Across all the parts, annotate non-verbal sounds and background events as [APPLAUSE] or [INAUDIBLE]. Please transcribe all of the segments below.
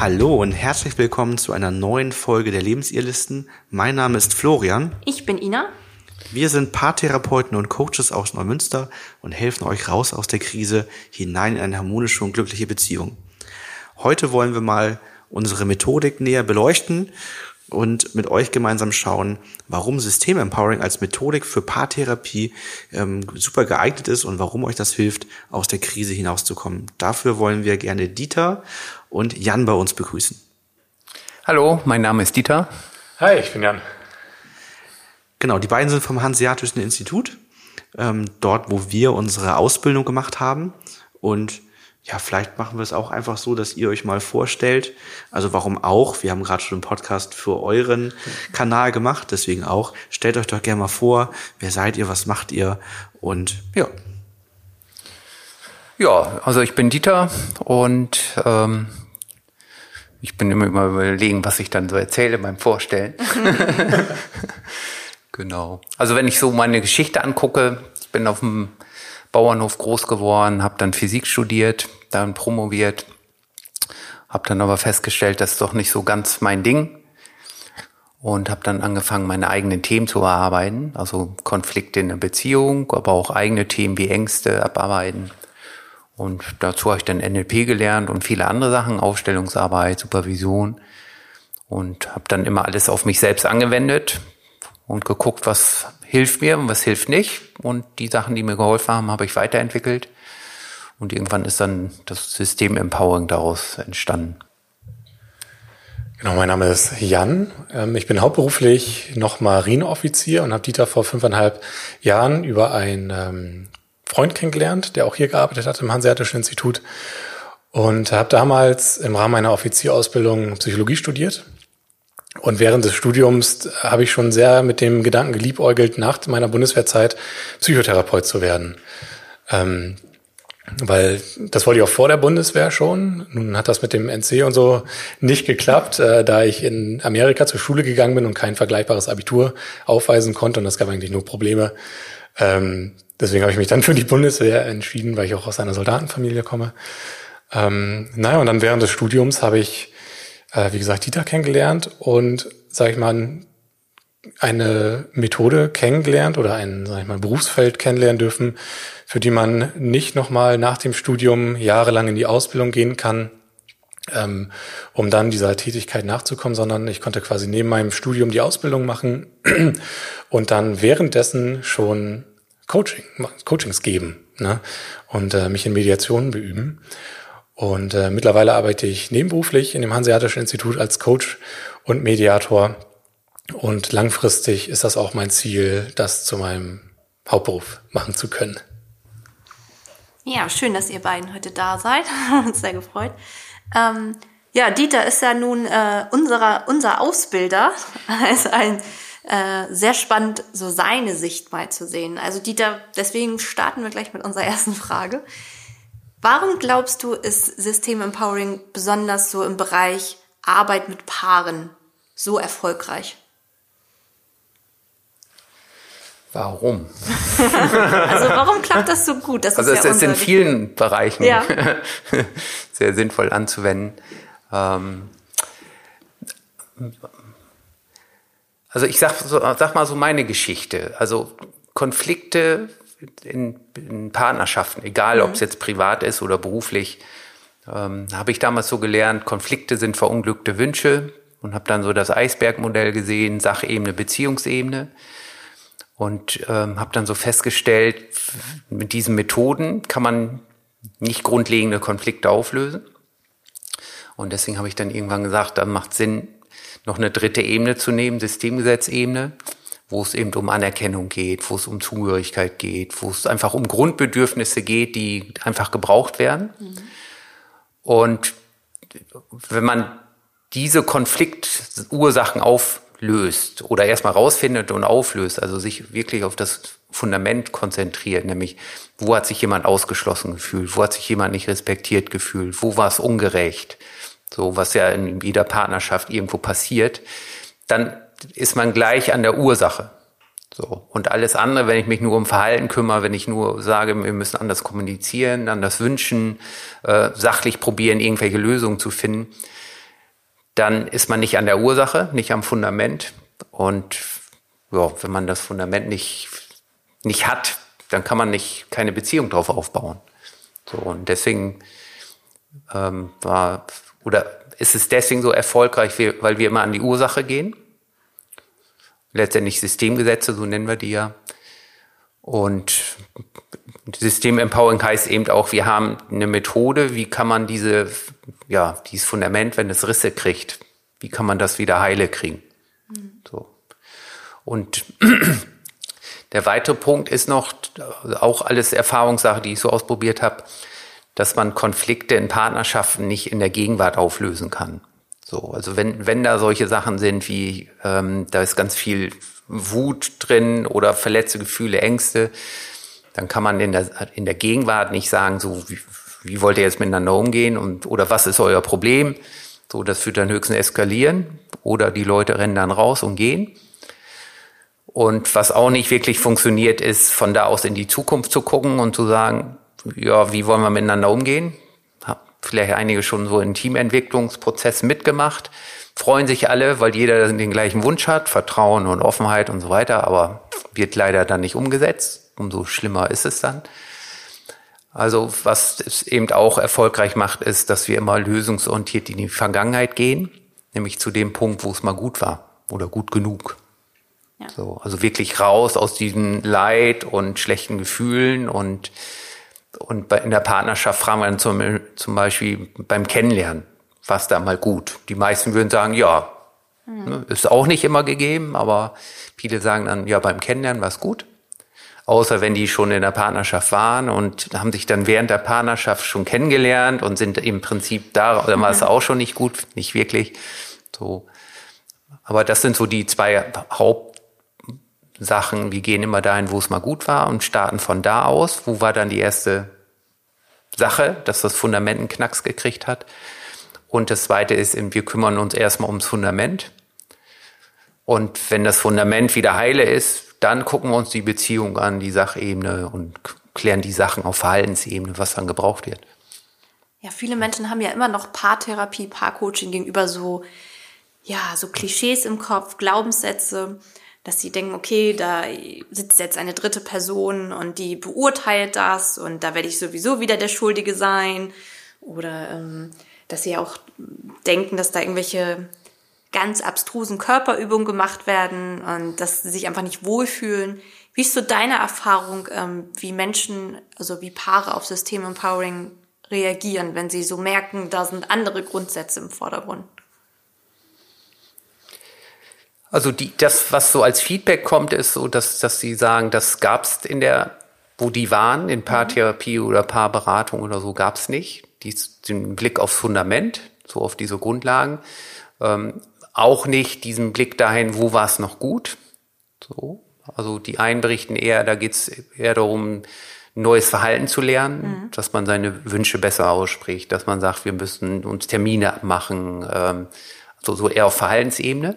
Hallo und herzlich willkommen zu einer neuen Folge der Lebensirrlisten. Mein Name ist Florian. Ich bin Ina. Wir sind Paartherapeuten und Coaches aus Neumünster und helfen euch raus aus der Krise hinein in eine harmonische und glückliche Beziehung. Heute wollen wir mal unsere Methodik näher beleuchten und mit euch gemeinsam schauen, warum System Empowering als Methodik für Paartherapie ähm, super geeignet ist und warum euch das hilft, aus der Krise hinauszukommen. Dafür wollen wir gerne Dieter und Jan bei uns begrüßen. Hallo, mein Name ist Dieter. Hi, ich bin Jan. Genau, die beiden sind vom Hanseatischen Institut, ähm, dort, wo wir unsere Ausbildung gemacht haben. Und ja, vielleicht machen wir es auch einfach so, dass ihr euch mal vorstellt. Also warum auch? Wir haben gerade schon einen Podcast für euren Kanal gemacht, deswegen auch. Stellt euch doch gerne mal vor, wer seid ihr, was macht ihr? Und ja. Ja, also ich bin Dieter und ähm, ich bin immer, immer überlegen, was ich dann so erzähle beim Vorstellen. [LAUGHS] [LAUGHS] genau. Also wenn ich so meine Geschichte angucke, ich bin auf dem Bauernhof groß geworden, habe dann Physik studiert, dann promoviert, habe dann aber festgestellt, das ist doch nicht so ganz mein Ding und habe dann angefangen, meine eigenen Themen zu bearbeiten, also Konflikte in der Beziehung, aber auch eigene Themen wie Ängste abarbeiten. Und dazu habe ich dann NLP gelernt und viele andere Sachen, Aufstellungsarbeit, Supervision und habe dann immer alles auf mich selbst angewendet und geguckt, was hilft mir und was hilft nicht. Und die Sachen, die mir geholfen haben, habe ich weiterentwickelt. Und irgendwann ist dann das System Empowering daraus entstanden. Genau, mein Name ist Jan. Ähm, ich bin hauptberuflich noch Marineoffizier und habe Dieter vor fünfeinhalb Jahren über einen ähm, Freund kennengelernt, der auch hier gearbeitet hat im Hanseatischen Institut. Und habe damals im Rahmen meiner Offizierausbildung Psychologie studiert und während des Studiums habe ich schon sehr mit dem Gedanken geliebäugelt, nach meiner Bundeswehrzeit Psychotherapeut zu werden. Ähm, weil das wollte ich auch vor der Bundeswehr schon. Nun hat das mit dem NC und so nicht geklappt, äh, da ich in Amerika zur Schule gegangen bin und kein vergleichbares Abitur aufweisen konnte. Und das gab eigentlich nur Probleme. Ähm, deswegen habe ich mich dann für die Bundeswehr entschieden, weil ich auch aus einer Soldatenfamilie komme. Ähm, naja, und dann während des Studiums habe ich äh, wie gesagt, Dieter kennengelernt und, sag ich mal, eine Methode kennengelernt oder ein, sag ich mal, Berufsfeld kennenlernen dürfen, für die man nicht nochmal nach dem Studium jahrelang in die Ausbildung gehen kann, ähm, um dann dieser Tätigkeit nachzukommen, sondern ich konnte quasi neben meinem Studium die Ausbildung machen [CLEARS THROAT] und dann währenddessen schon Coaching, Coachings geben ne? und äh, mich in Mediationen beüben. Und äh, mittlerweile arbeite ich nebenberuflich in dem Hanseatischen Institut als Coach und Mediator. Und langfristig ist das auch mein Ziel, das zu meinem Hauptberuf machen zu können. Ja, schön, dass ihr beiden heute da seid. [LAUGHS] uns sehr gefreut. Ähm, ja, Dieter ist ja nun äh, unserer, unser Ausbilder. [LAUGHS] ist ein äh, sehr spannend, so seine Sicht mal zu sehen. Also Dieter, deswegen starten wir gleich mit unserer ersten Frage. Warum glaubst du, ist System Empowering besonders so im Bereich Arbeit mit Paaren so erfolgreich? Warum? [LAUGHS] also warum klappt das so gut? Das also ist es ist in vielen Bereichen ja. [LAUGHS] sehr sinnvoll anzuwenden. Ähm, also ich sag, sag mal so meine Geschichte. Also Konflikte in, in Partnerschaften, egal mhm. ob es jetzt privat ist oder beruflich, ähm, habe ich damals so gelernt, Konflikte sind verunglückte Wünsche und habe dann so das Eisbergmodell gesehen, Sachebene, Beziehungsebene und ähm, habe dann so festgestellt, mit diesen Methoden kann man nicht grundlegende Konflikte auflösen. Und deswegen habe ich dann irgendwann gesagt, dann macht Sinn, noch eine dritte Ebene zu nehmen, Systemgesetzebene wo es eben um Anerkennung geht, wo es um Zugehörigkeit geht, wo es einfach um Grundbedürfnisse geht, die einfach gebraucht werden. Mhm. Und wenn man diese Konfliktursachen auflöst oder erstmal rausfindet und auflöst, also sich wirklich auf das Fundament konzentriert, nämlich wo hat sich jemand ausgeschlossen gefühlt, wo hat sich jemand nicht respektiert gefühlt, wo war es ungerecht, so was ja in jeder Partnerschaft irgendwo passiert, dann ist man gleich an der Ursache. So. Und alles andere, wenn ich mich nur um Verhalten kümmere, wenn ich nur sage, wir müssen anders kommunizieren, anders wünschen, äh, sachlich probieren, irgendwelche Lösungen zu finden, dann ist man nicht an der Ursache, nicht am Fundament. Und ja, wenn man das Fundament nicht, nicht hat, dann kann man nicht keine Beziehung drauf aufbauen. So, und deswegen ähm, war oder ist es deswegen so erfolgreich, weil wir immer an die Ursache gehen. Letztendlich Systemgesetze, so nennen wir die ja. Und System Empowering heißt eben auch, wir haben eine Methode, wie kann man diese, ja, dieses Fundament, wenn es Risse kriegt, wie kann man das wieder heile kriegen? Mhm. So. Und [CLEARS THROAT] der weitere Punkt ist noch, auch alles Erfahrungssache, die ich so ausprobiert habe, dass man Konflikte in Partnerschaften nicht in der Gegenwart auflösen kann. So, also wenn, wenn da solche Sachen sind wie, ähm, da ist ganz viel Wut drin oder verletzte Gefühle, Ängste, dann kann man in der, in der Gegenwart nicht sagen, so, wie, wie wollt ihr jetzt miteinander umgehen und, oder was ist euer Problem? So, das führt dann höchstens eskalieren oder die Leute rennen dann raus und gehen. Und was auch nicht wirklich funktioniert, ist von da aus in die Zukunft zu gucken und zu sagen, ja, wie wollen wir miteinander umgehen? Vielleicht einige schon so einen Teamentwicklungsprozess mitgemacht. Freuen sich alle, weil jeder den gleichen Wunsch hat, Vertrauen und Offenheit und so weiter, aber wird leider dann nicht umgesetzt. Umso schlimmer ist es dann. Also was es eben auch erfolgreich macht, ist, dass wir immer lösungsorientiert in die Vergangenheit gehen, nämlich zu dem Punkt, wo es mal gut war oder gut genug. Ja. So, also wirklich raus aus diesem Leid und schlechten Gefühlen und und bei, in der Partnerschaft fragen wir dann zum, zum Beispiel beim Kennenlernen, was da mal gut? Die meisten würden sagen, ja. Mhm. Ist auch nicht immer gegeben, aber viele sagen dann, ja, beim Kennenlernen war es gut. Außer wenn die schon in der Partnerschaft waren und haben sich dann während der Partnerschaft schon kennengelernt und sind im Prinzip da, dann war es auch schon nicht gut, nicht wirklich. So. Aber das sind so die zwei Haupt Sachen, wir gehen immer dahin, wo es mal gut war und starten von da aus. Wo war dann die erste Sache, dass das Fundament einen Knacks gekriegt hat? Und das zweite ist, wir kümmern uns erstmal ums Fundament. Und wenn das Fundament wieder heile ist, dann gucken wir uns die Beziehung an, die Sachebene und klären die Sachen auf Verhaltensebene, was dann gebraucht wird. Ja, viele Menschen haben ja immer noch Paartherapie, Paarcoaching gegenüber so, ja, so Klischees im Kopf, Glaubenssätze dass sie denken, okay, da sitzt jetzt eine dritte Person und die beurteilt das und da werde ich sowieso wieder der Schuldige sein. Oder ähm, dass sie auch denken, dass da irgendwelche ganz abstrusen Körperübungen gemacht werden und dass sie sich einfach nicht wohlfühlen. Wie ist so deine Erfahrung, ähm, wie Menschen, also wie Paare auf System Empowering reagieren, wenn sie so merken, da sind andere Grundsätze im Vordergrund? Also die, das, was so als Feedback kommt, ist so, dass, dass sie sagen, das gab's in der, wo die waren, in Paartherapie oder Paarberatung oder so, gab's nicht. Dies, den Blick aufs Fundament, so auf diese Grundlagen. Ähm, auch nicht diesen Blick dahin, wo war es noch gut. So. Also die einen berichten eher, da geht's eher darum, neues Verhalten zu lernen, mhm. dass man seine Wünsche besser ausspricht, dass man sagt, wir müssen uns Termine abmachen, ähm, so, so eher auf Verhaltensebene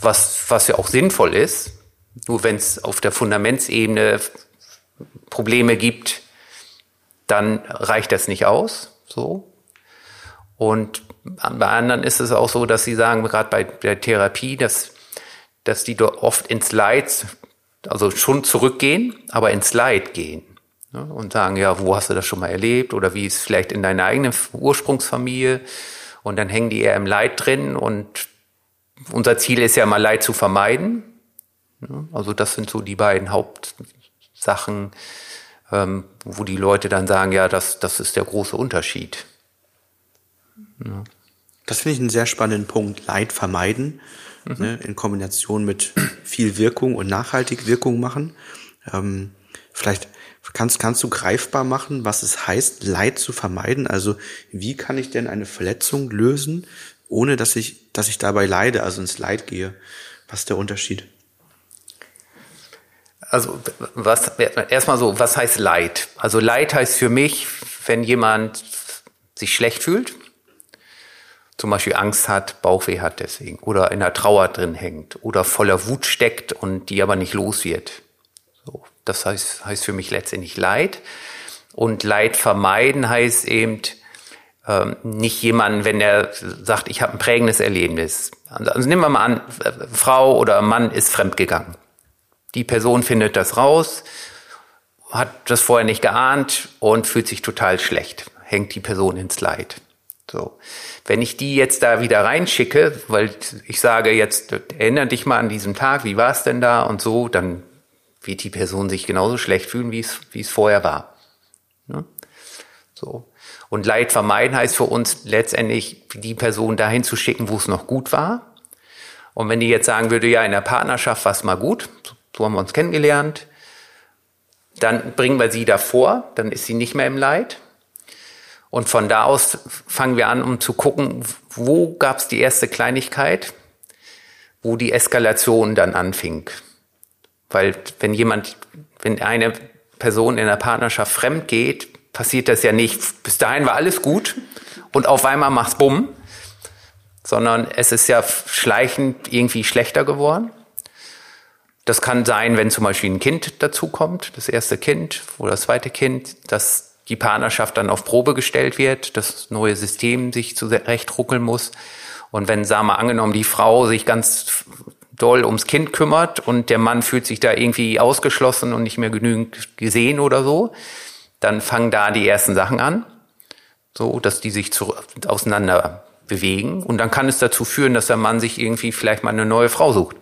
was, was ja auch sinnvoll ist. Nur wenn es auf der Fundamentsebene Probleme gibt, dann reicht das nicht aus. So. Und bei anderen ist es auch so, dass sie sagen, gerade bei der Therapie, dass, dass die dort oft ins Leid, also schon zurückgehen, aber ins Leid gehen. Ne? Und sagen, ja, wo hast du das schon mal erlebt? Oder wie ist es vielleicht in deiner eigenen Ursprungsfamilie? Und dann hängen die eher im Leid drin und unser Ziel ist ja mal Leid zu vermeiden. Also das sind so die beiden Hauptsachen, ähm, wo die Leute dann sagen, ja, das, das ist der große Unterschied. Ja. Das finde ich einen sehr spannenden Punkt. Leid vermeiden, mhm. ne, in Kombination mit viel Wirkung und nachhaltig Wirkung machen. Ähm, vielleicht kannst, kannst du greifbar machen, was es heißt, Leid zu vermeiden. Also wie kann ich denn eine Verletzung lösen, ohne dass ich, dass ich dabei leide, also ins Leid gehe. Was ist der Unterschied? Also was erstmal so, was heißt Leid? Also Leid heißt für mich, wenn jemand sich schlecht fühlt, zum Beispiel Angst hat, Bauchweh hat deswegen, oder in der Trauer drin hängt, oder voller Wut steckt und die aber nicht los wird. So, das heißt, heißt für mich letztendlich Leid. Und Leid vermeiden heißt eben, ähm, nicht jemanden, wenn er sagt, ich habe ein prägendes Erlebnis. Also, nehmen wir mal an, Frau oder Mann ist fremdgegangen. Die Person findet das raus, hat das vorher nicht geahnt und fühlt sich total schlecht, hängt die Person ins Leid. So. Wenn ich die jetzt da wieder reinschicke, weil ich sage jetzt, erinnere dich mal an diesem Tag, wie war es denn da und so, dann wird die Person sich genauso schlecht fühlen, wie es, wie es vorher war. Ne? So. Und Leid vermeiden heißt für uns letztendlich, die Person dahin zu schicken, wo es noch gut war. Und wenn die jetzt sagen würde, ja, in der Partnerschaft war es mal gut, so haben wir uns kennengelernt, dann bringen wir sie davor, dann ist sie nicht mehr im Leid. Und von da aus fangen wir an, um zu gucken, wo gab es die erste Kleinigkeit, wo die Eskalation dann anfing. Weil wenn jemand, wenn eine Person in der Partnerschaft fremd geht, passiert das ja nicht. Bis dahin war alles gut und auf einmal macht's bumm, sondern es ist ja schleichend irgendwie schlechter geworden. Das kann sein, wenn zum Beispiel ein Kind dazukommt, das erste Kind oder das zweite Kind, dass die Partnerschaft dann auf Probe gestellt wird, das neue System sich zurecht ruckeln muss. Und wenn, sagen wir, angenommen, die Frau sich ganz doll ums Kind kümmert und der Mann fühlt sich da irgendwie ausgeschlossen und nicht mehr genügend gesehen oder so, dann fangen da die ersten Sachen an, so dass die sich zu, auseinander bewegen. Und dann kann es dazu führen, dass der Mann sich irgendwie vielleicht mal eine neue Frau sucht.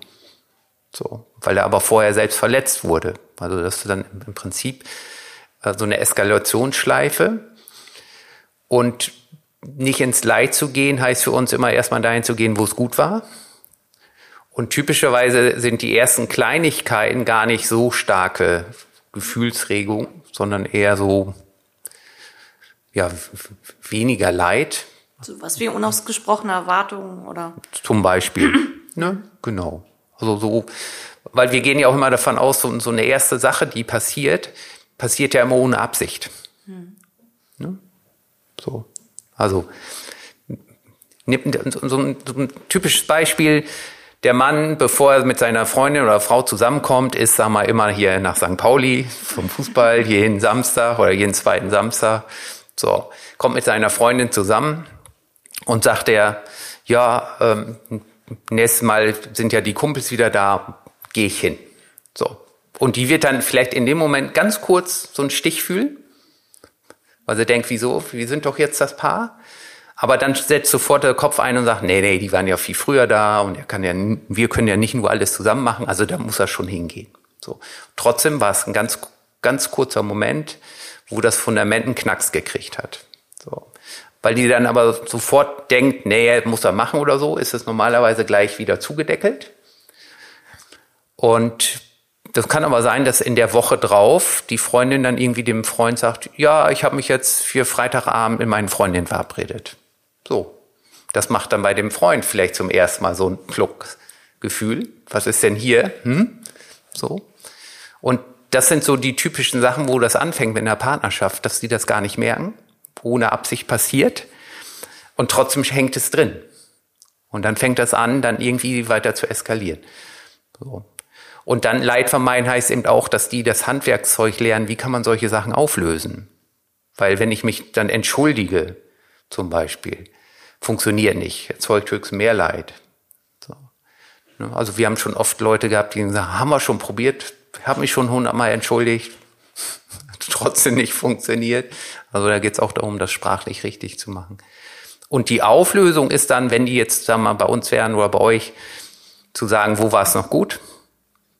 So, weil er aber vorher selbst verletzt wurde. Also das ist dann im Prinzip äh, so eine Eskalationsschleife. Und nicht ins Leid zu gehen, heißt für uns immer erstmal dahin zu gehen, wo es gut war. Und typischerweise sind die ersten Kleinigkeiten gar nicht so starke Gefühlsregung, sondern eher so, ja, weniger Leid. So was wie unausgesprochene Erwartungen oder? Zum Beispiel. [CLEARS THROAT] ne? Genau. Also so, weil wir gehen ja auch immer davon aus, so, so eine erste Sache, die passiert, passiert ja immer ohne Absicht. Hm. Ne? So. Also, so ein, so ein typisches Beispiel, der Mann, bevor er mit seiner Freundin oder Frau zusammenkommt, ist, sag mal, immer hier nach St. Pauli vom Fußball, [LAUGHS] jeden Samstag oder jeden zweiten Samstag. So, kommt mit seiner Freundin zusammen und sagt er, ja, ähm, nächstes Mal sind ja die Kumpels wieder da, gehe ich hin. So. Und die wird dann vielleicht in dem Moment ganz kurz so einen Stich fühlen, weil sie denkt, wieso, wir sind doch jetzt das Paar. Aber dann setzt sofort der Kopf ein und sagt, nee, nee, die waren ja viel früher da und er kann ja, wir können ja nicht nur alles zusammen machen, also da muss er schon hingehen. So. Trotzdem war es ein ganz, ganz kurzer Moment, wo das Fundament einen Knacks gekriegt hat. So. Weil die dann aber sofort denkt, nee, muss er machen oder so, ist es normalerweise gleich wieder zugedeckelt. Und das kann aber sein, dass in der Woche drauf die Freundin dann irgendwie dem Freund sagt, ja, ich habe mich jetzt für Freitagabend mit meinen Freundinnen verabredet. So. Das macht dann bei dem Freund vielleicht zum ersten Mal so ein Pluckgefühl. Was ist denn hier? Hm? So. Und das sind so die typischen Sachen, wo das anfängt mit einer Partnerschaft, dass die das gar nicht merken, ohne Absicht passiert. Und trotzdem hängt es drin. Und dann fängt das an, dann irgendwie weiter zu eskalieren. So. Und dann Leid vermeiden heißt eben auch, dass die das Handwerkszeug lernen, wie kann man solche Sachen auflösen. Weil wenn ich mich dann entschuldige, zum Beispiel, funktioniert nicht, erzeugt höchst mehr Leid. So. Ne? Also wir haben schon oft Leute gehabt, die sagen, haben wir schon probiert, habe mich schon hundertmal entschuldigt, [LAUGHS] trotzdem nicht funktioniert. Also da geht es auch darum, das sprachlich richtig zu machen. Und die Auflösung ist dann, wenn die jetzt sagen wir mal bei uns wären oder bei euch, zu sagen, wo war es noch gut,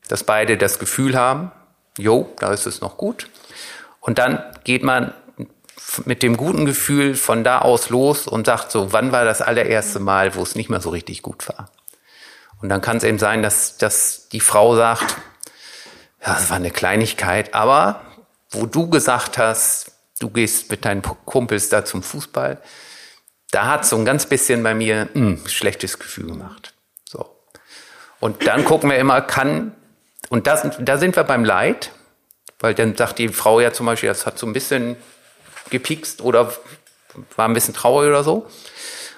dass beide das Gefühl haben, jo, da ist es noch gut. Und dann geht man mit dem guten Gefühl von da aus los und sagt so, wann war das allererste Mal, wo es nicht mehr so richtig gut war? Und dann kann es eben sein, dass, dass die Frau sagt, ja, das war eine Kleinigkeit, aber wo du gesagt hast, du gehst mit deinen Kumpels da zum Fußball, da hat so ein ganz bisschen bei mir ein hm, schlechtes Gefühl gemacht. So. Und dann gucken wir immer, kann, und das, da sind wir beim Leid, weil dann sagt die Frau ja zum Beispiel, das hat so ein bisschen gepikst oder war ein bisschen traurig oder so.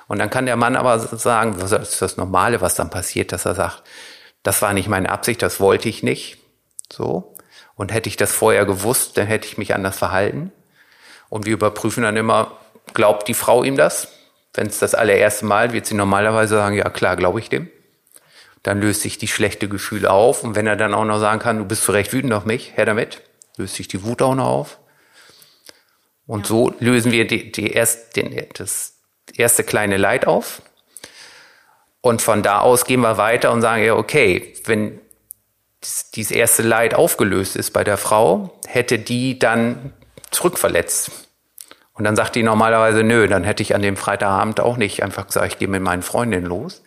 Und dann kann der Mann aber sagen, das ist das Normale, was dann passiert, dass er sagt, das war nicht meine Absicht, das wollte ich nicht. So. Und hätte ich das vorher gewusst, dann hätte ich mich anders verhalten. Und wir überprüfen dann immer, glaubt die Frau ihm das. Wenn es das allererste Mal, wird sie normalerweise sagen, ja klar, glaube ich dem. Dann löst sich die schlechte Gefühl auf. Und wenn er dann auch noch sagen kann, du bist zu Recht wütend auf mich, her damit, löst sich die Wut auch noch auf. Und ja. so lösen wir die, die erst, den, das erste kleine Leid auf. Und von da aus gehen wir weiter und sagen, ja, okay, wenn dieses erste Leid aufgelöst ist bei der Frau, hätte die dann zurückverletzt. Und dann sagt die normalerweise, nö, dann hätte ich an dem Freitagabend auch nicht einfach gesagt, ich gehe mit meinen Freundinnen los.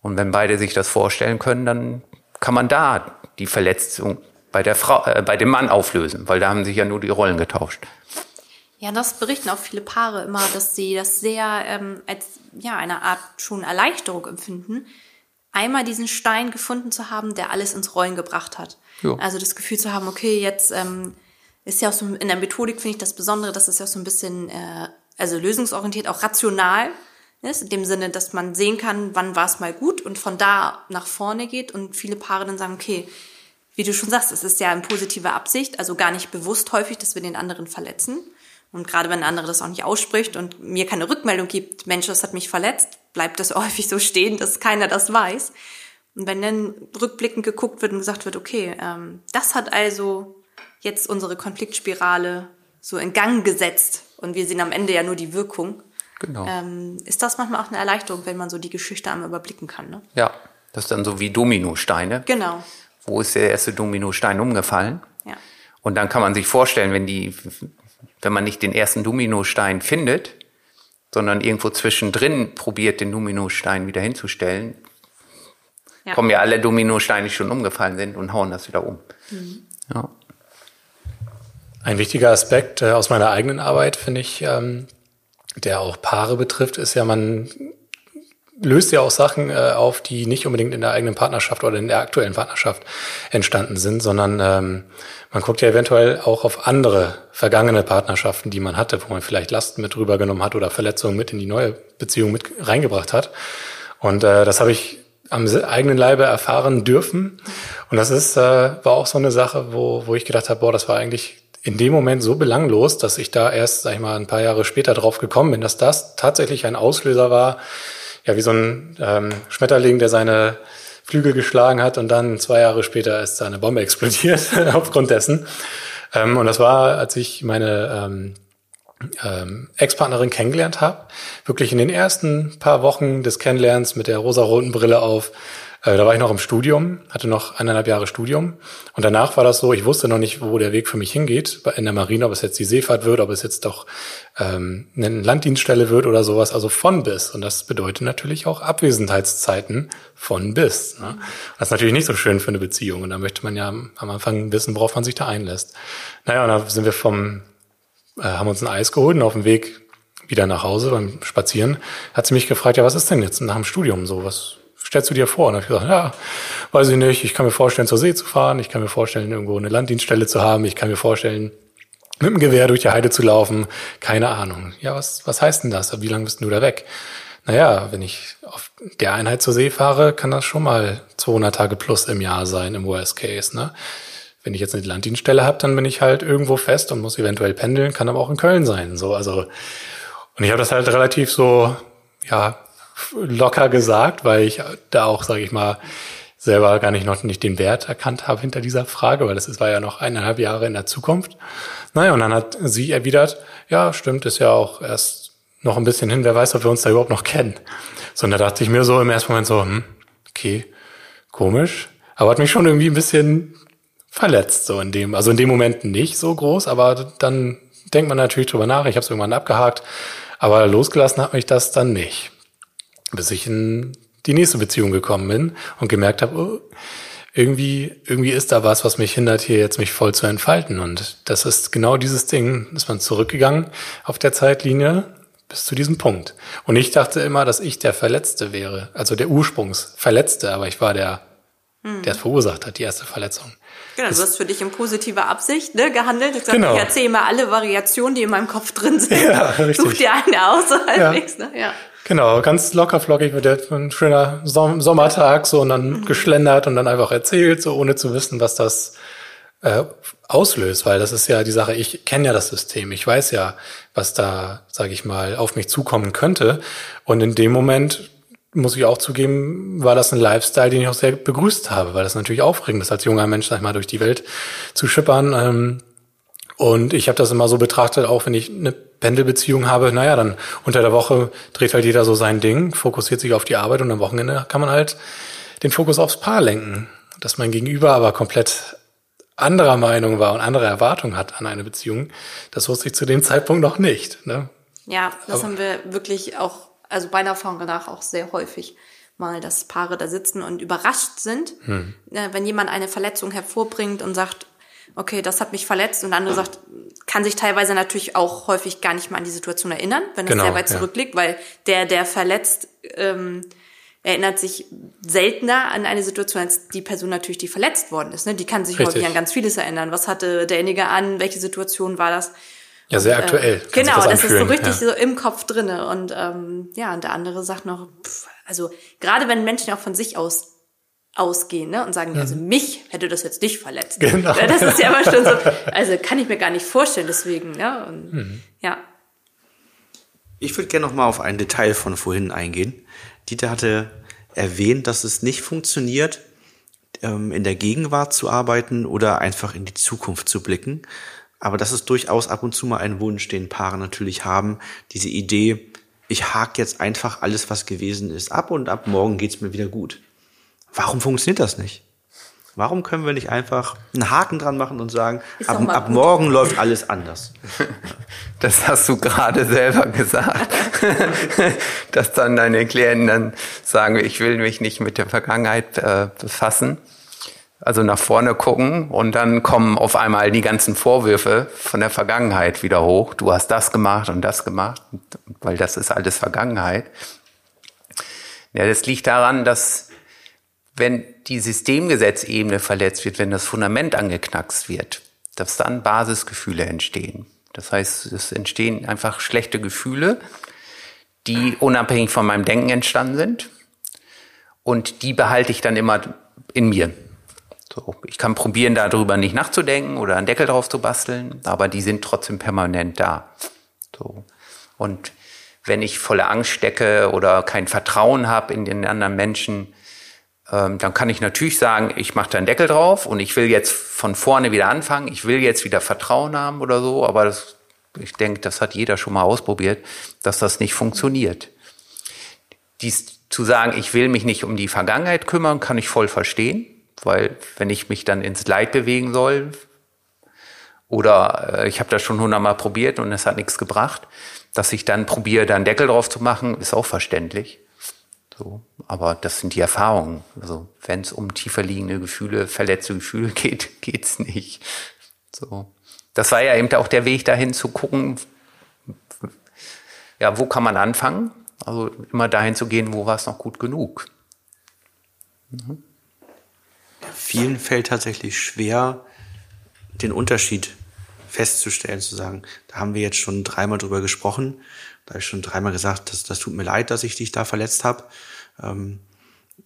Und wenn beide sich das vorstellen können, dann kann man da die Verletzung bei der Frau, äh, bei dem Mann auflösen, weil da haben sich ja nur die Rollen getauscht. Ja, das berichten auch viele Paare immer, dass sie das sehr ähm, als ja eine Art schon Erleichterung empfinden, einmal diesen Stein gefunden zu haben, der alles ins Rollen gebracht hat. Jo. Also das Gefühl zu haben, okay, jetzt ähm, ist ja auch so in der Methodik finde ich das Besondere, dass es ja so ein bisschen äh, also lösungsorientiert, auch rational ist, in dem Sinne, dass man sehen kann, wann war es mal gut und von da nach vorne geht und viele Paare dann sagen, okay, wie du schon sagst, es ist ja in positiver Absicht, also gar nicht bewusst häufig, dass wir den anderen verletzen. Und gerade wenn der andere das auch nicht ausspricht und mir keine Rückmeldung gibt, Mensch, das hat mich verletzt, bleibt das [LAUGHS] häufig so stehen, dass keiner das weiß. Und wenn dann rückblickend geguckt wird und gesagt wird, okay, ähm, das hat also jetzt unsere Konfliktspirale so in Gang gesetzt und wir sehen am Ende ja nur die Wirkung, genau. ähm, ist das manchmal auch eine Erleichterung, wenn man so die Geschichte einmal überblicken kann. Ne? Ja, das ist dann so wie Dominosteine. Genau. Wo ist der erste Dominostein umgefallen? Ja. Und dann kann man sich vorstellen, wenn die wenn man nicht den ersten Dominostein findet, sondern irgendwo zwischendrin probiert, den Dominostein wieder hinzustellen, ja. kommen ja alle Dominosteine, die schon umgefallen sind und hauen das wieder um. Mhm. Ja. Ein wichtiger Aspekt äh, aus meiner eigenen Arbeit, finde ich, ähm, der auch Paare betrifft, ist ja, man löst ja auch Sachen äh, auf, die nicht unbedingt in der eigenen Partnerschaft oder in der aktuellen Partnerschaft entstanden sind, sondern ähm, man guckt ja eventuell auch auf andere vergangene Partnerschaften, die man hatte, wo man vielleicht Lasten mit rübergenommen hat oder Verletzungen mit in die neue Beziehung mit reingebracht hat. Und äh, das habe ich am eigenen Leibe erfahren dürfen. Und das ist äh, war auch so eine Sache, wo wo ich gedacht habe, boah, das war eigentlich in dem Moment so belanglos, dass ich da erst, sag ich mal, ein paar Jahre später drauf gekommen bin, dass das tatsächlich ein Auslöser war, ja wie so ein ähm, Schmetterling, der seine Flügel geschlagen hat und dann zwei Jahre später ist da eine Bombe [LAUGHS] explodiert aufgrund dessen. Ähm, und das war, als ich meine ähm, ähm, Ex-Partnerin kennengelernt habe, wirklich in den ersten paar Wochen des Kennenlernens mit der rosa-roten Brille auf, äh, da war ich noch im Studium, hatte noch eineinhalb Jahre Studium. Und danach war das so, ich wusste noch nicht, wo der Weg für mich hingeht in der Marine, ob es jetzt die Seefahrt wird, ob es jetzt doch ähm, eine Landdienststelle wird oder sowas. Also von bis. Und das bedeutet natürlich auch Abwesenheitszeiten von bis. Ne? Das ist natürlich nicht so schön für eine Beziehung. Und da möchte man ja am Anfang wissen, worauf man sich da einlässt. Naja, und da sind wir vom, äh, haben uns ein Eis geholt und auf dem Weg wieder nach Hause beim Spazieren hat sie mich gefragt, ja, was ist denn jetzt nach dem Studium so? Was, stellst du dir vor? Und habe ich gesagt, ja, weiß ich nicht, ich kann mir vorstellen, zur See zu fahren, ich kann mir vorstellen, irgendwo eine Landdienststelle zu haben, ich kann mir vorstellen, mit dem Gewehr durch die Heide zu laufen, keine Ahnung. Ja, was, was heißt denn das? Wie lange bist du da weg? Naja, wenn ich auf der Einheit zur See fahre, kann das schon mal 200 Tage plus im Jahr sein, im Worst Case, ne? Wenn ich jetzt eine Landdienststelle habe, dann bin ich halt irgendwo fest und muss eventuell pendeln, kann aber auch in Köln sein, so, also, und ich habe das halt relativ so, ja, locker gesagt, weil ich da auch, sage ich mal, selber gar nicht noch nicht den Wert erkannt habe hinter dieser Frage, weil das war ja noch eineinhalb Jahre in der Zukunft. Naja, und dann hat sie erwidert, ja, stimmt, ist ja auch erst noch ein bisschen hin, wer weiß, ob wir uns da überhaupt noch kennen. So, und da dachte ich mir so im ersten Moment so, hm, okay, komisch, aber hat mich schon irgendwie ein bisschen verletzt, so in dem, also in dem Moment nicht so groß, aber dann denkt man natürlich drüber nach, ich habe es irgendwann abgehakt, aber losgelassen hat mich das dann nicht bis ich in die nächste Beziehung gekommen bin und gemerkt habe, oh, irgendwie, irgendwie ist da was, was mich hindert, hier jetzt mich voll zu entfalten. Und das ist genau dieses Ding, ist man zurückgegangen auf der Zeitlinie bis zu diesem Punkt. Und ich dachte immer, dass ich der Verletzte wäre, also der Ursprungsverletzte, aber ich war der, hm. der es verursacht hat, die erste Verletzung. Genau, das, du hast für dich in positiver Absicht ne, gehandelt. Ich, genau. ich erzähle mal alle Variationen, die in meinem Kopf drin sind. Ja, richtig. Such dir eine aus. Ja. Ne? ja. Genau, ganz locker flockig wird der ein schöner Sommertag so und dann mhm. geschlendert und dann einfach erzählt, so ohne zu wissen, was das äh, auslöst, weil das ist ja die Sache, ich kenne ja das System, ich weiß ja, was da, sage ich mal, auf mich zukommen könnte. Und in dem Moment muss ich auch zugeben, war das ein Lifestyle, den ich auch sehr begrüßt habe, weil das natürlich aufregend ist, als junger Mensch, sag ich mal, durch die Welt zu schippern. Ähm, und ich habe das immer so betrachtet, auch wenn ich eine Pendelbeziehung habe, naja, dann unter der Woche dreht halt jeder so sein Ding, fokussiert sich auf die Arbeit und am Wochenende kann man halt den Fokus aufs Paar lenken. Dass mein Gegenüber aber komplett anderer Meinung war und andere Erwartungen hat an eine Beziehung, das wusste ich zu dem Zeitpunkt noch nicht. Ne? Ja, das aber haben wir wirklich auch also bei der Erfahrung danach auch sehr häufig mal, dass Paare da sitzen und überrascht sind, hm. äh, wenn jemand eine Verletzung hervorbringt und sagt, okay, das hat mich verletzt und der andere sagt, kann sich teilweise natürlich auch häufig gar nicht mal an die Situation erinnern, wenn es genau, sehr weit zurückliegt, ja. weil der, der verletzt, ähm, erinnert sich seltener an eine Situation als die Person natürlich, die verletzt worden ist. Ne? Die kann sich Richtig. häufig an ganz vieles erinnern. Was hatte derjenige an? Welche Situation war das? Ja, sehr und, aktuell. Äh, genau, das, das ist so richtig ja. so im Kopf drinne. Und ähm, ja, und der andere sagt noch, pff, also gerade wenn Menschen auch von sich aus ausgehen ne, und sagen, mhm. also mich hätte das jetzt nicht verletzt. Genau. Das ist ja immer schon so, also kann ich mir gar nicht vorstellen, deswegen, ne? Und, mhm. Ja. Ich würde gerne noch mal auf ein Detail von vorhin eingehen. Dieter hatte erwähnt, dass es nicht funktioniert, ähm, in der Gegenwart zu arbeiten oder einfach in die Zukunft zu blicken, aber das ist durchaus ab und zu mal ein Wunsch, den Paare natürlich haben. Diese Idee, ich hake jetzt einfach alles, was gewesen ist, ab und ab morgen geht's mir wieder gut. Warum funktioniert das nicht? Warum können wir nicht einfach einen Haken dran machen und sagen, ab, ab morgen läuft alles anders? [LAUGHS] Das hast du gerade selber gesagt. [LAUGHS] Dass dann deine Klienten dann sagen, ich will mich nicht mit der Vergangenheit äh, befassen also nach vorne gucken und dann kommen auf einmal die ganzen Vorwürfe von der Vergangenheit wieder hoch. Du hast das gemacht und das gemacht, weil das ist alles Vergangenheit. Ja, das liegt daran, dass wenn die Systemgesetzebene verletzt wird, wenn das Fundament angeknackst wird, dass dann Basisgefühle entstehen. Das heißt, es entstehen einfach schlechte Gefühle, die unabhängig von meinem Denken entstanden sind. Und die behalte ich dann immer in mir. So, ich kann probieren, darüber nicht nachzudenken oder einen Deckel drauf zu basteln, aber die sind trotzdem permanent da. So. Und wenn ich voller Angst stecke oder kein Vertrauen habe in den anderen Menschen, ähm, dann kann ich natürlich sagen, ich mache da einen Deckel drauf und ich will jetzt von vorne wieder anfangen, ich will jetzt wieder Vertrauen haben oder so, aber das, ich denke, das hat jeder schon mal ausprobiert, dass das nicht funktioniert. Dies zu sagen, ich will mich nicht um die Vergangenheit kümmern, kann ich voll verstehen weil wenn ich mich dann ins Leid bewegen soll oder äh, ich habe das schon hundertmal probiert und es hat nichts gebracht, dass ich dann probiere, da einen Deckel drauf zu machen, ist auch verständlich. So, aber das sind die Erfahrungen. Also wenn es um tiefer liegende Gefühle, verletzte Gefühle [LAUGHS] geht, geht's nicht. So, das war ja eben auch der Weg dahin zu gucken, ja, wo kann man anfangen? Also immer dahin zu gehen, wo war es noch gut genug. Mhm vielen fällt tatsächlich schwer, den Unterschied festzustellen, zu sagen, da haben wir jetzt schon dreimal drüber gesprochen, da habe ich schon dreimal gesagt, das, das tut mir leid, dass ich dich da verletzt habe. Ähm,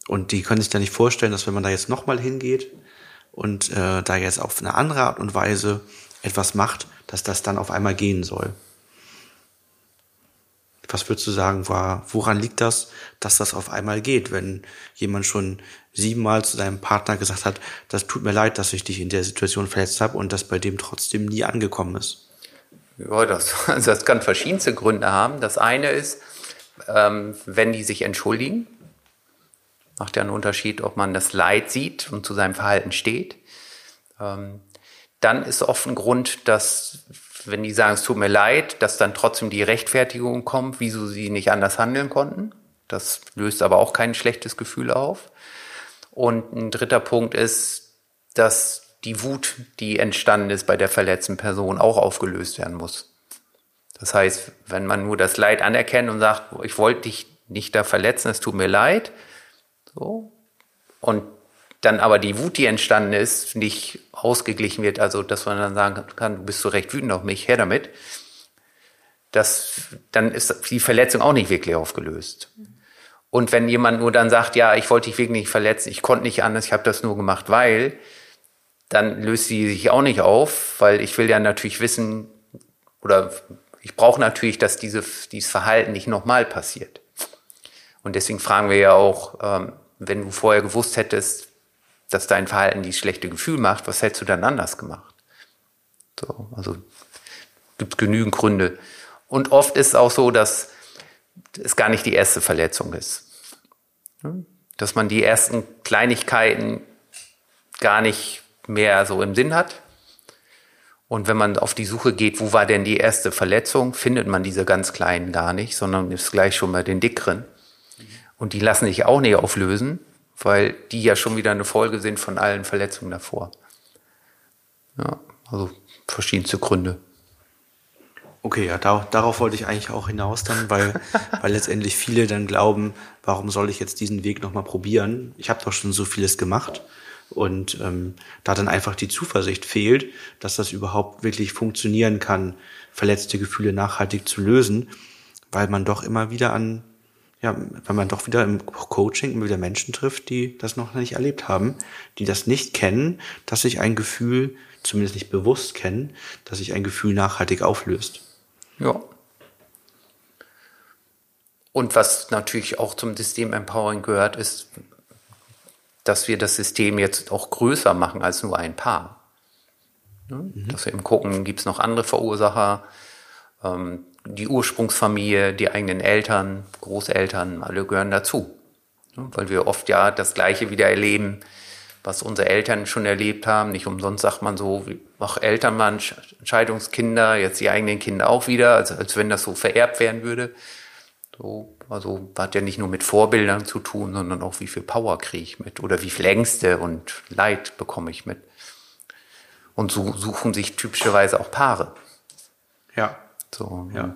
und die können sich da nicht vorstellen, dass wenn man da jetzt nochmal hingeht und äh, da jetzt auf eine andere Art und Weise etwas macht, dass das dann auf einmal gehen soll. Was würdest du sagen, war, woran liegt das, dass das auf einmal geht, wenn jemand schon siebenmal zu seinem Partner gesagt hat, das tut mir leid, dass ich dich in der Situation verletzt habe und das bei dem trotzdem nie angekommen ist? Ja, das, also [LAUGHS] das kann verschiedenste Gründe haben. Das eine ist, ähm, wenn die sich entschuldigen, macht ja einen Unterschied, ob man das Leid sieht und zu seinem Verhalten steht. Ähm, dann ist oft ein Grund, dass wenn die sagen, es tut mir leid, dass dann trotzdem die Rechtfertigung kommt, wieso sie nicht anders handeln konnten. Das löst aber auch kein schlechtes Gefühl auf. Und ein dritter Punkt ist, dass die Wut, die entstanden ist bei der verletzten Person, auch aufgelöst werden muss. Das heißt, wenn man nur das Leid anerkennt und sagt, ich wollte dich nicht da verletzen, es tut mir leid, so, und dann aber die Wut, die entstanden ist, nicht ausgeglichen wird, also dass man dann sagen kann, du bist so recht wütend auf mich, her damit, das, dann ist die Verletzung auch nicht wirklich aufgelöst. Und wenn jemand nur dann sagt, ja, ich wollte dich wirklich nicht verletzen, ich konnte nicht anders, ich habe das nur gemacht, weil, dann löst sie sich auch nicht auf, weil ich will ja natürlich wissen, oder ich brauche natürlich, dass diese, dieses Verhalten nicht nochmal passiert. Und deswegen fragen wir ja auch, ähm, wenn du vorher gewusst hättest, dass dein Verhalten dieses schlechte Gefühl macht, was hättest du dann anders gemacht? So, also gibt genügend Gründe. Und oft ist es auch so, dass es gar nicht die erste Verletzung ist. Dass man die ersten Kleinigkeiten gar nicht mehr so im Sinn hat. Und wenn man auf die Suche geht, wo war denn die erste Verletzung, findet man diese ganz kleinen gar nicht, sondern ist gleich schon bei den dickeren. Und die lassen sich auch nicht auflösen, weil die ja schon wieder eine Folge sind von allen Verletzungen davor. Ja, also verschiedenste Gründe. Okay, ja, da, darauf wollte ich eigentlich auch hinaus dann, weil, [LAUGHS] weil letztendlich viele dann glauben, warum soll ich jetzt diesen Weg nochmal probieren? Ich habe doch schon so vieles gemacht. Und ähm, da dann einfach die Zuversicht fehlt, dass das überhaupt wirklich funktionieren kann, verletzte Gefühle nachhaltig zu lösen, weil man doch immer wieder an, ja, weil man doch wieder im Coaching immer wieder Menschen trifft, die das noch nicht erlebt haben, die das nicht kennen, dass sich ein Gefühl, zumindest nicht bewusst kennen, dass sich ein Gefühl nachhaltig auflöst. Ja. Und was natürlich auch zum System Empowering gehört, ist, dass wir das System jetzt auch größer machen als nur ein Paar. Mhm. Dass wir eben gucken, gibt es noch andere Verursacher, ähm, die Ursprungsfamilie, die eigenen Eltern, Großeltern, alle gehören dazu. Weil wir oft ja das Gleiche wieder erleben, was unsere Eltern schon erlebt haben. Nicht umsonst sagt man so, ach, Eltern waren Scheidungskinder, jetzt die eigenen Kinder auch wieder, als, als wenn das so vererbt werden würde. So, also hat ja nicht nur mit Vorbildern zu tun, sondern auch wie viel Power kriege ich mit oder wie viel Ängste und Leid bekomme ich mit. Und so suchen sich typischerweise auch Paare. Ja. So, ja.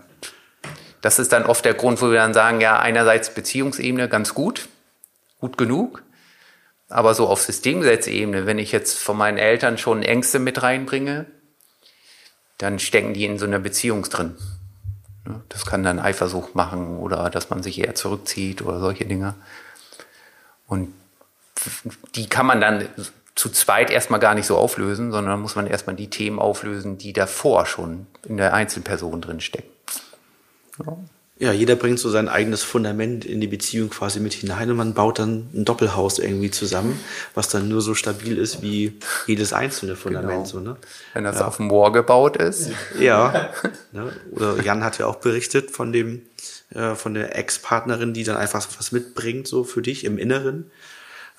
Das ist dann oft der Grund, wo wir dann sagen, ja, einerseits Beziehungsebene ganz gut, gut genug, aber so auf Systemgesetzebene, wenn ich jetzt von meinen Eltern schon Ängste mit reinbringe, dann stecken die in so einer Beziehung drin. Das kann dann Eifersucht machen oder dass man sich eher zurückzieht oder solche Dinge. Und die kann man dann zu zweit erstmal gar nicht so auflösen, sondern muss man erstmal die Themen auflösen, die davor schon in der Einzelperson drin stecken. Ja. Ja, jeder bringt so sein eigenes Fundament in die Beziehung quasi mit hinein und man baut dann ein Doppelhaus irgendwie zusammen, was dann nur so stabil ist wie jedes einzelne Fundament. Genau. So, ne? Wenn das ja. auf dem Moor gebaut ist. Ja. [LAUGHS] ne? Oder Jan hat ja auch berichtet von dem, äh, von der Ex-Partnerin, die dann einfach was mitbringt, so für dich im Inneren.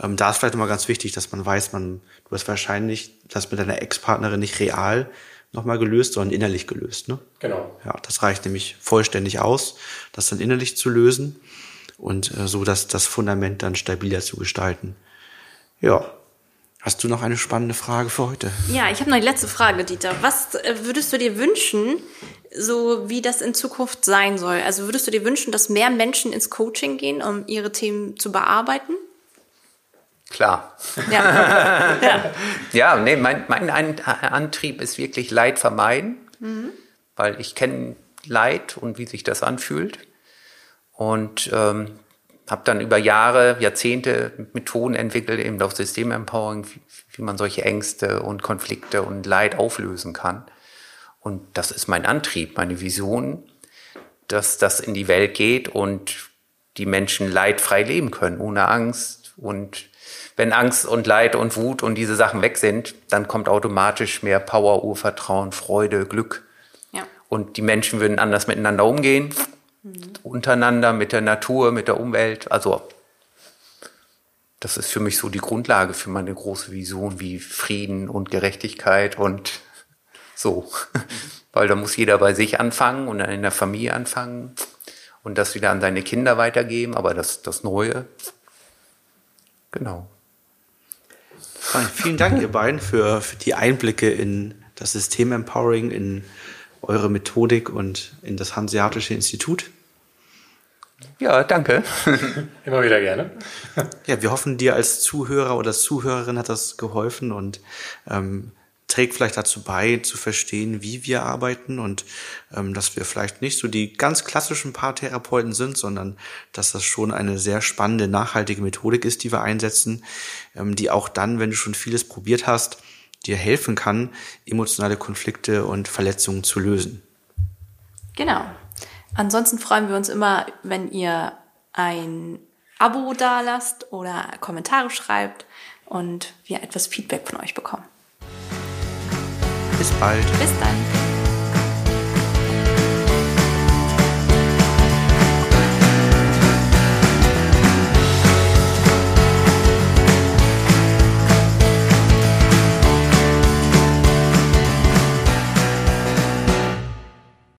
Ähm, da ist vielleicht immer ganz wichtig, dass man weiß, man, du hast wahrscheinlich das mit deiner Ex-Partnerin nicht real nochmal gelöst, sondern innerlich gelöst. Ne? Genau. Ja, das reicht nämlich vollständig aus, das dann innerlich zu lösen und äh, so dass das Fundament dann stabiler zu gestalten. Ja. Hast du noch eine spannende Frage für heute? Ja, ich habe noch die letzte Frage, Dieter. Was äh, würdest du dir wünschen, so wie das in Zukunft sein soll? Also würdest du dir wünschen, dass mehr Menschen ins Coaching gehen, um ihre Themen zu bearbeiten? Klar. Ja, ja. [LAUGHS] ja nee, mein, mein Antrieb ist wirklich Leid vermeiden, mhm. weil ich kenne Leid und wie sich das anfühlt. Und ähm, habe dann über Jahre, Jahrzehnte Methoden entwickelt, eben auch Systemempowering, wie, wie man solche Ängste und Konflikte und Leid auflösen kann. Und das ist mein Antrieb, meine Vision, dass das in die Welt geht und die Menschen leidfrei leben können, ohne Angst und wenn Angst und Leid und Wut und diese Sachen weg sind, dann kommt automatisch mehr Power, Urvertrauen, Freude, Glück. Ja. Und die Menschen würden anders miteinander umgehen, mhm. untereinander, mit der Natur, mit der Umwelt. Also das ist für mich so die Grundlage für meine große Vision wie Frieden und Gerechtigkeit und [LAUGHS] so. [LAUGHS] Weil da muss jeder bei sich anfangen und in der Familie anfangen und das wieder an seine Kinder weitergeben, aber das, das Neue. Genau. Vielen Dank, ihr beiden, für, für die Einblicke in das System Empowering, in eure Methodik und in das Hanseatische Institut. Ja, danke. [LAUGHS] Immer wieder gerne. Ja, wir hoffen, dir als Zuhörer oder Zuhörerin hat das geholfen und ähm, trägt vielleicht dazu bei, zu verstehen, wie wir arbeiten und ähm, dass wir vielleicht nicht so die ganz klassischen Paartherapeuten sind, sondern dass das schon eine sehr spannende, nachhaltige Methodik ist, die wir einsetzen, ähm, die auch dann, wenn du schon vieles probiert hast, dir helfen kann, emotionale Konflikte und Verletzungen zu lösen. Genau. Ansonsten freuen wir uns immer, wenn ihr ein Abo dalasst oder Kommentare schreibt und wir etwas Feedback von euch bekommen. Bis bald. Bis dann.